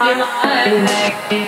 حبيبي ده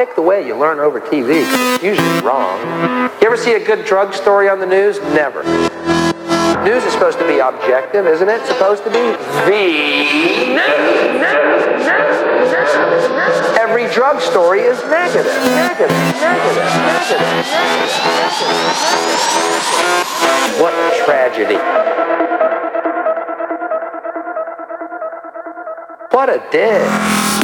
Pick the way you learn over TV? It's usually wrong. You ever see a good drug story on the news? Never. News is supposed to be objective, isn't it? Supposed to be the. Every drug story is negative, negative, negative, negative, negative. What tragedy. What a day.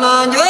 你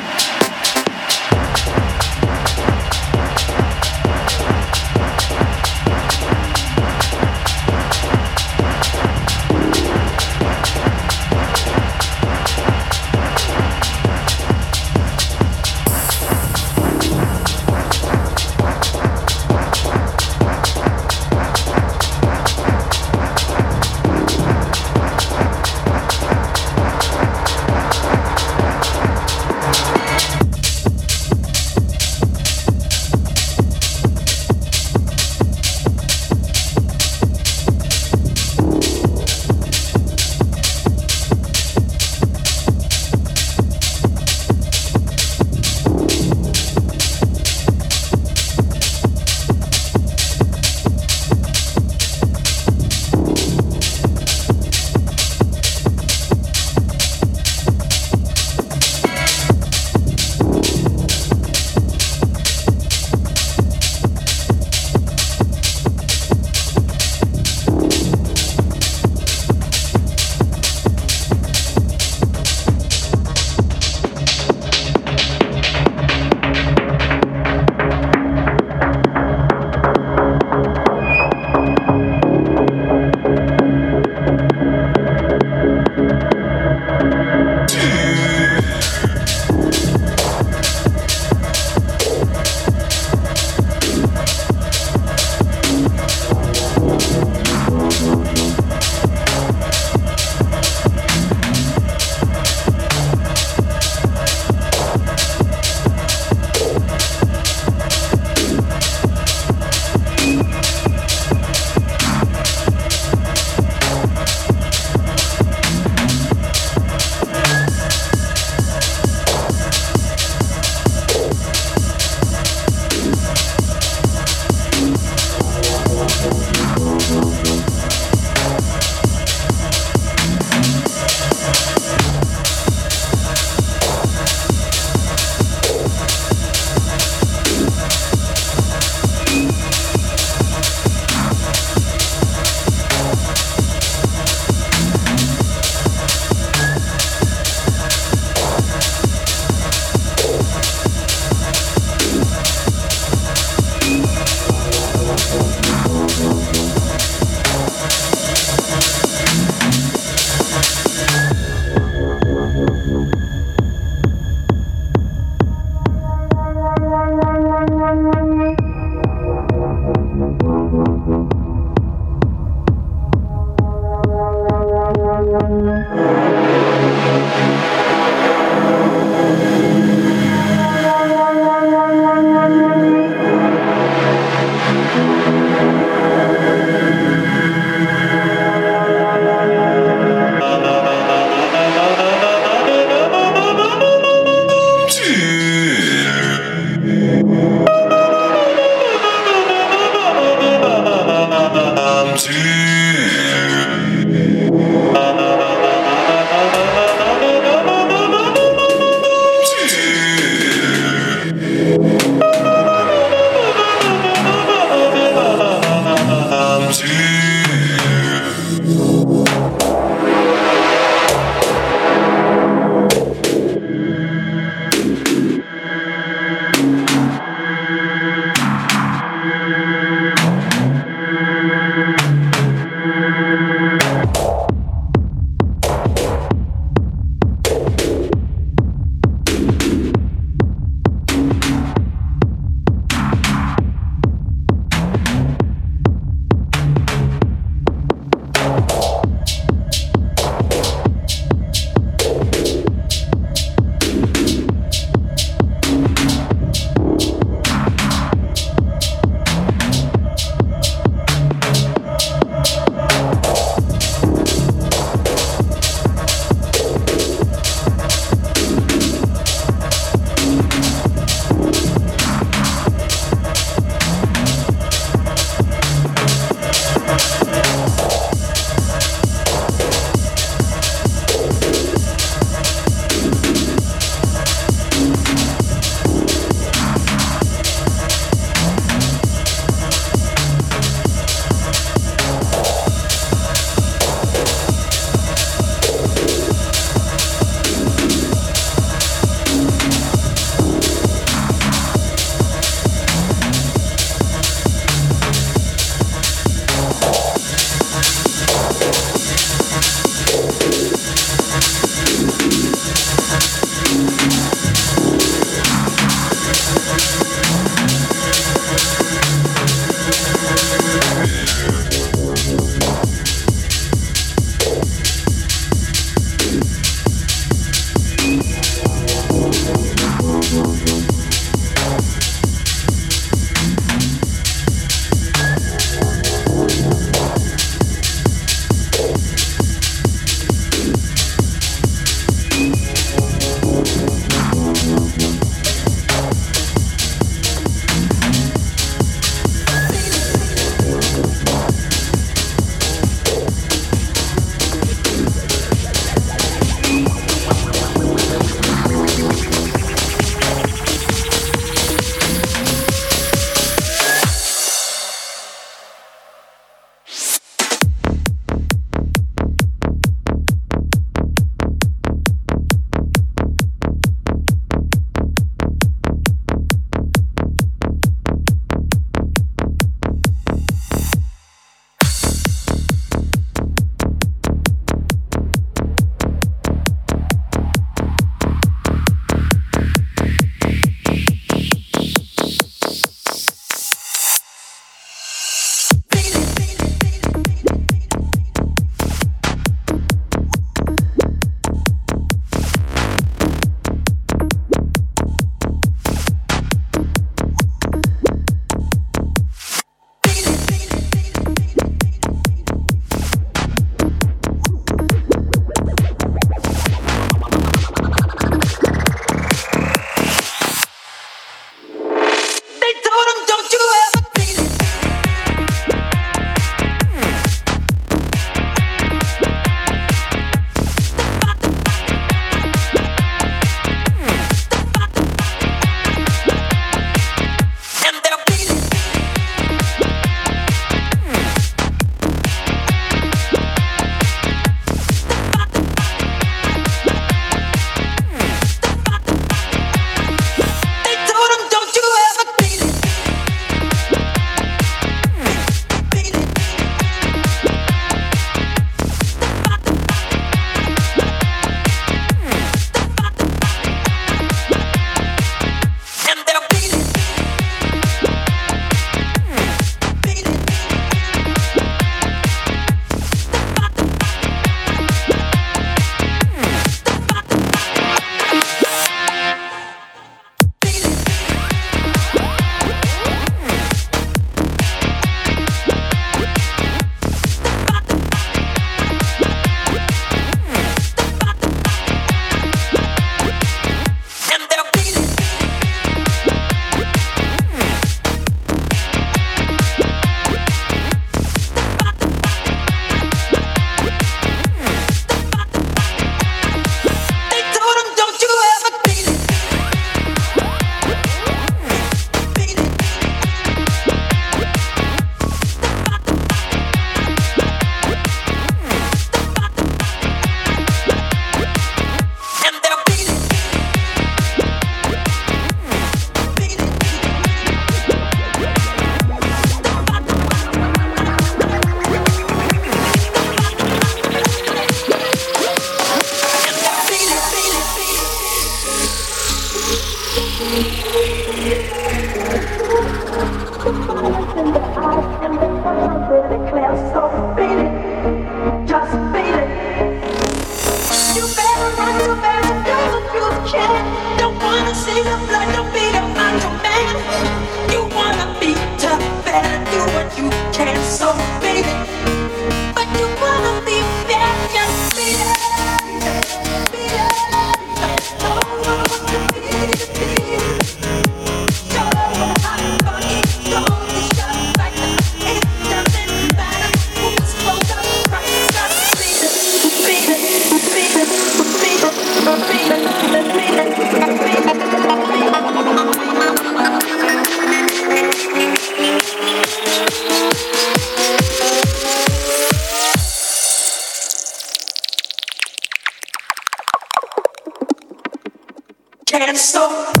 so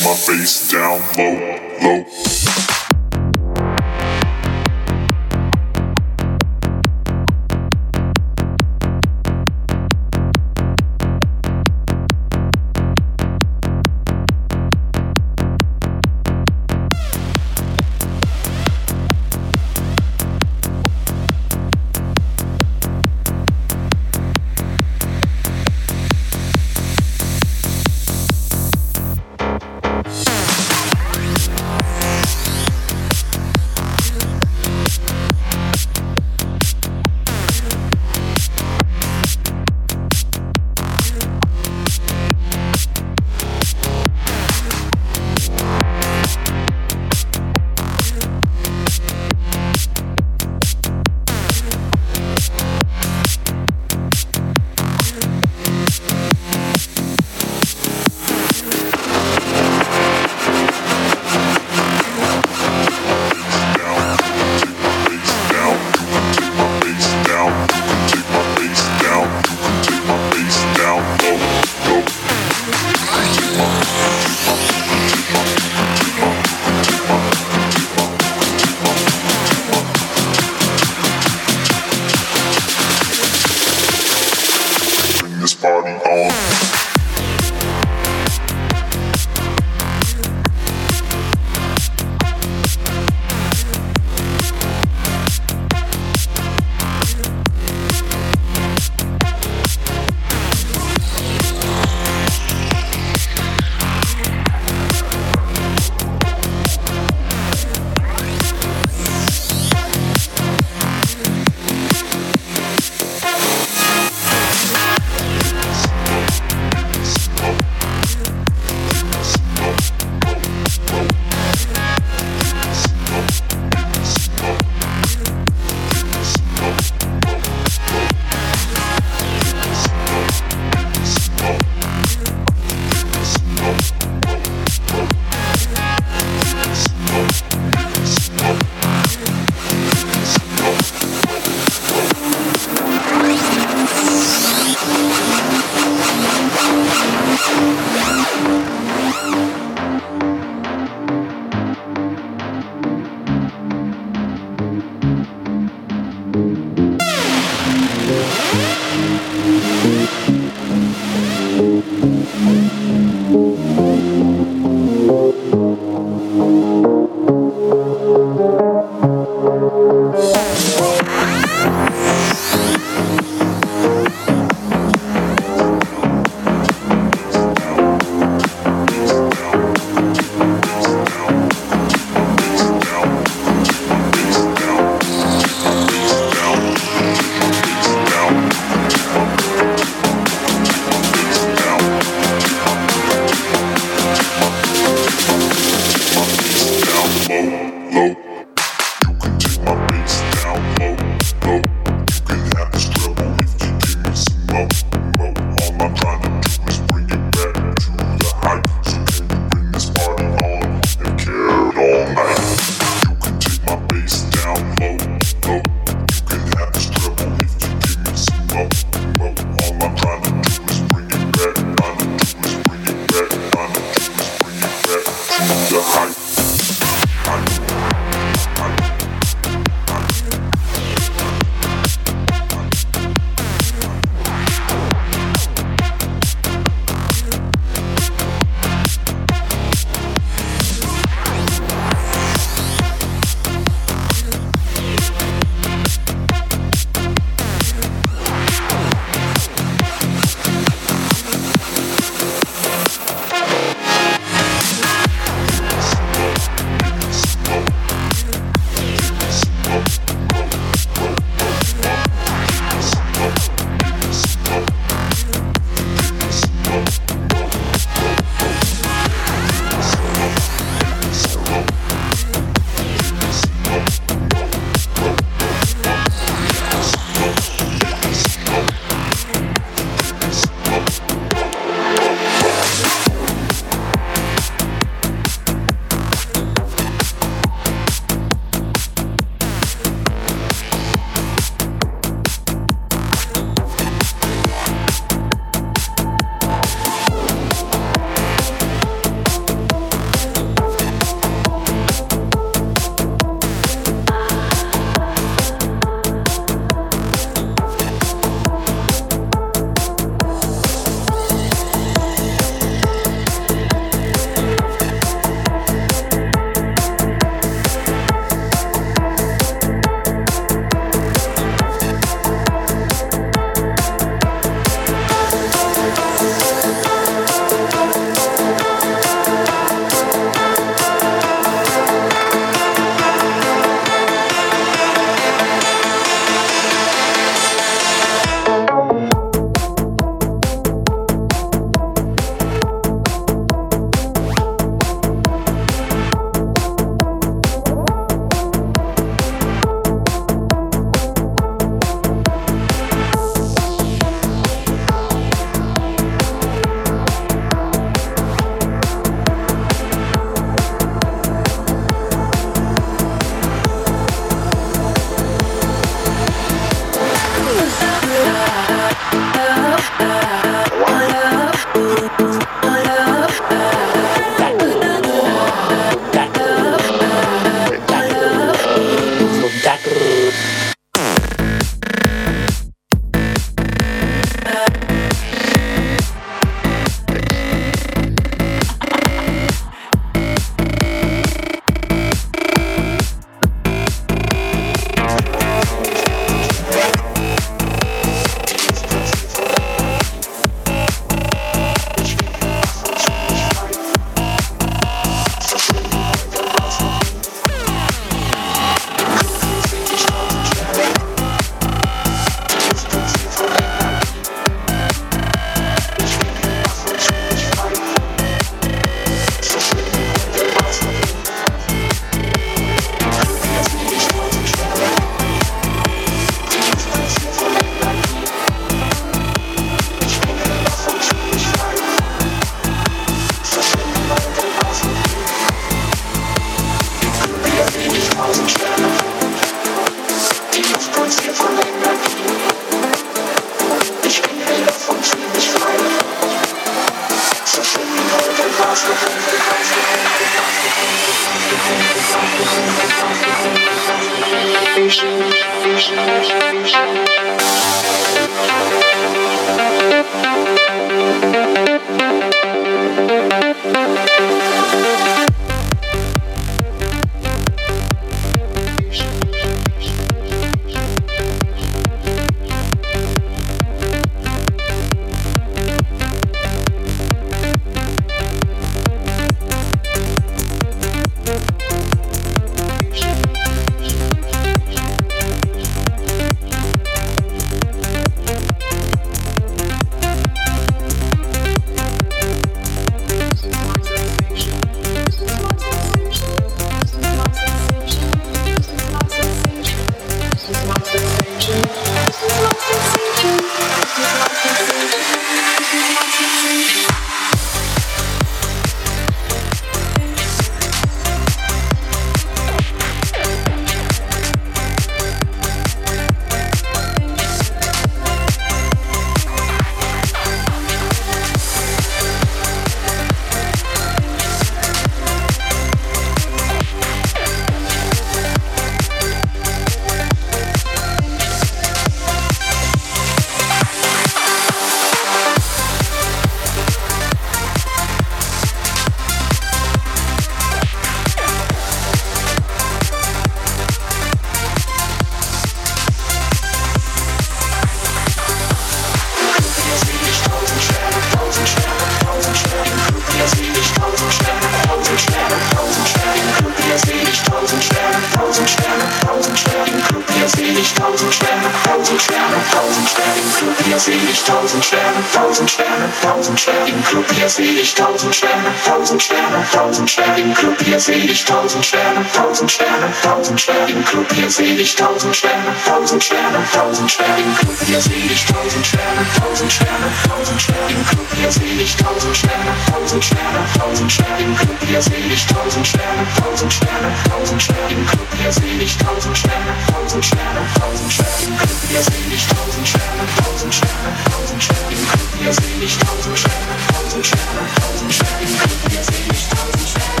Sterne, tausend Sterne, im Club hier seh ich tausend Sterne, tausend Sterne, tausend Sterne, im Club hier seh ich tausend Sterne, tausend Sterne, tausend Sterne, im Club hier seh ich tausend Sterne, tausend Sterne, tausend Sterne, im Club hier seh ich tausend Sterne, tausend Sterne, tausend Sterne, im Club hier seh ich tausend Sterne, tausend Sterne, tausend Sterne, im Club hier seh ich tausend Sterne, tausend Sterne, tausend Sterne, im Club hier seh ich tausend Sterne, tausend Sterne, tausend Sterne, im Club hier seh ich tausend Sterne,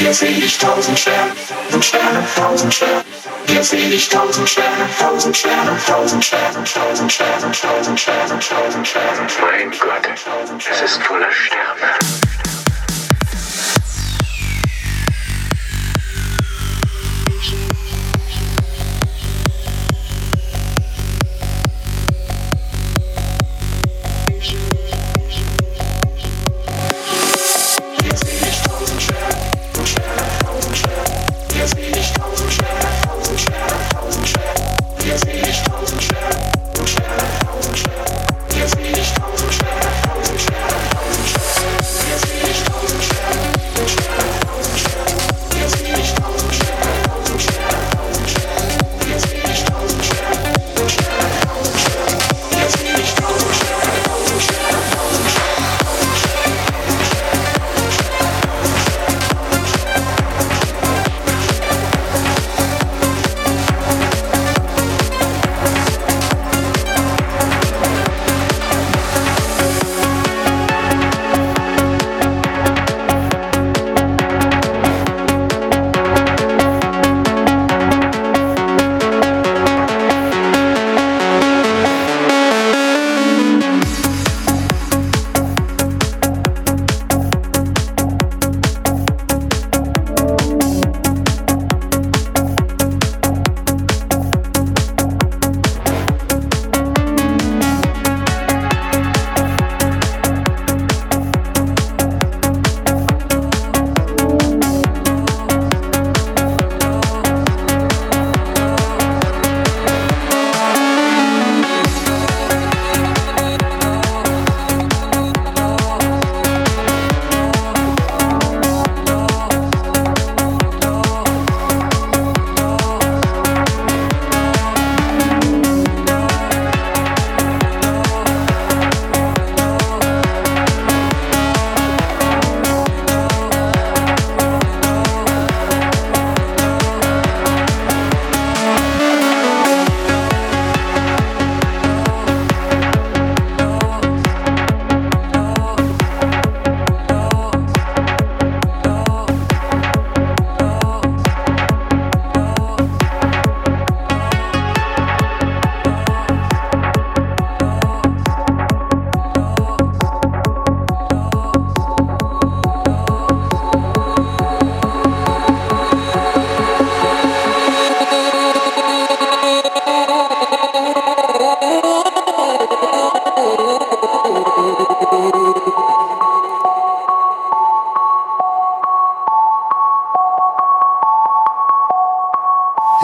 Hier seh ich tausend Sterne, tausend Sterne, tausend Sterne. Hier seh ich tausend Sterne, tausend Sterne, tausend Sterne, tausend Sterne, tausend Sterne, tausend Sterne. Mein Gott, es ist voller Sterne.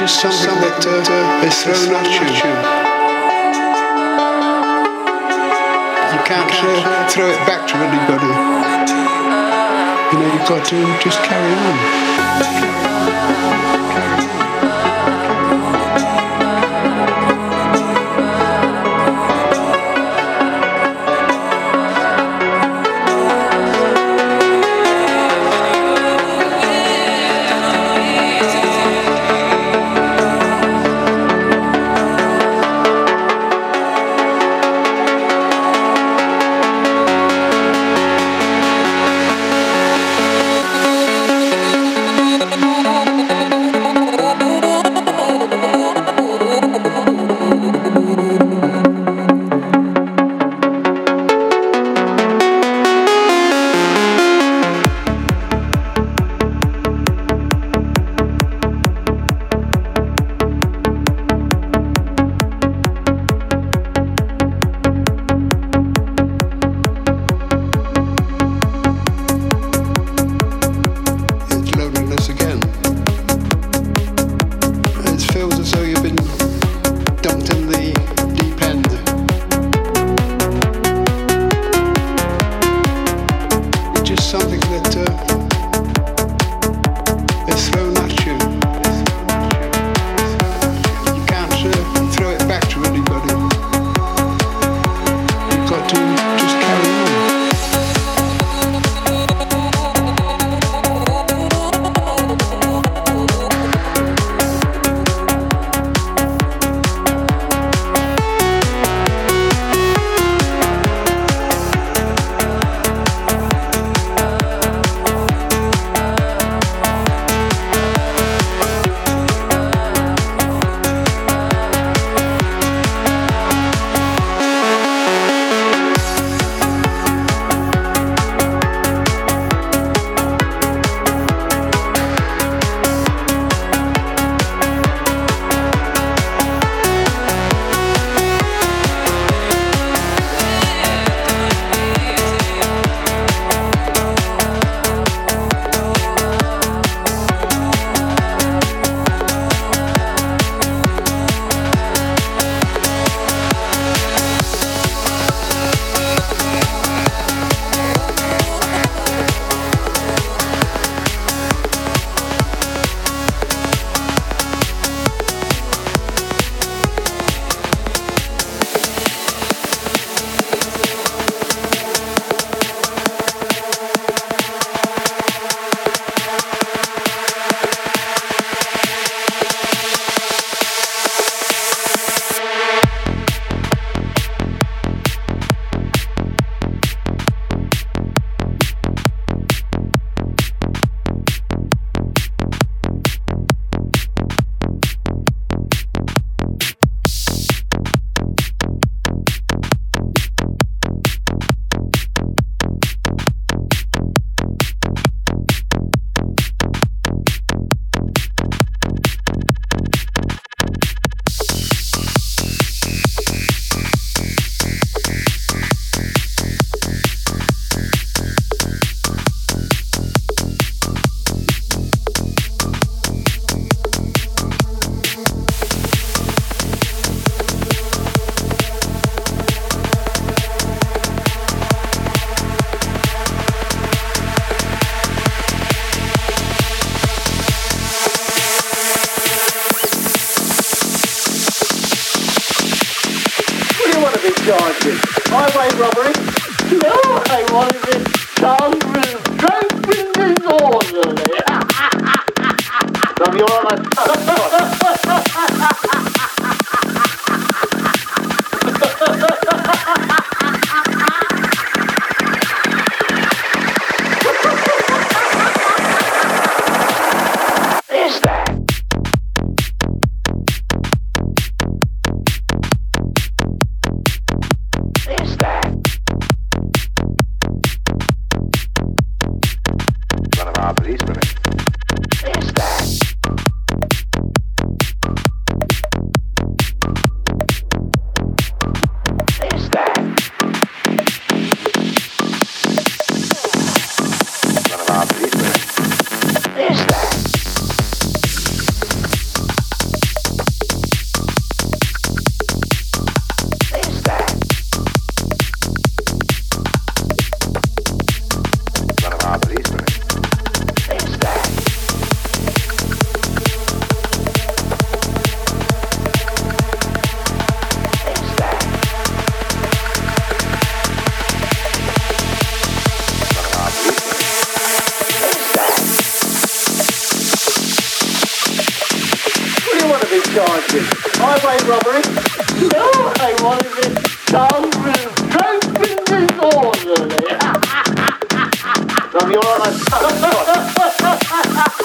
Just something that uh, is thrown at you. You can't uh, throw it back to anybody. You know, you've got to just carry on. question. Highway robbery. No, I wanted it down with disorderly. Love you all right.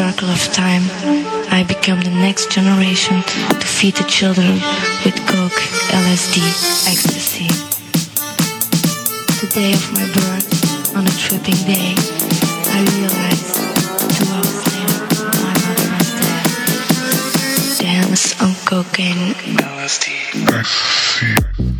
circle of time, I become the next generation to feed the children with coke, LSD, ecstasy. The day of my birth, on a tripping day, I realized two hours later my mother was dead. Dance on cocaine, LSD, ecstasy.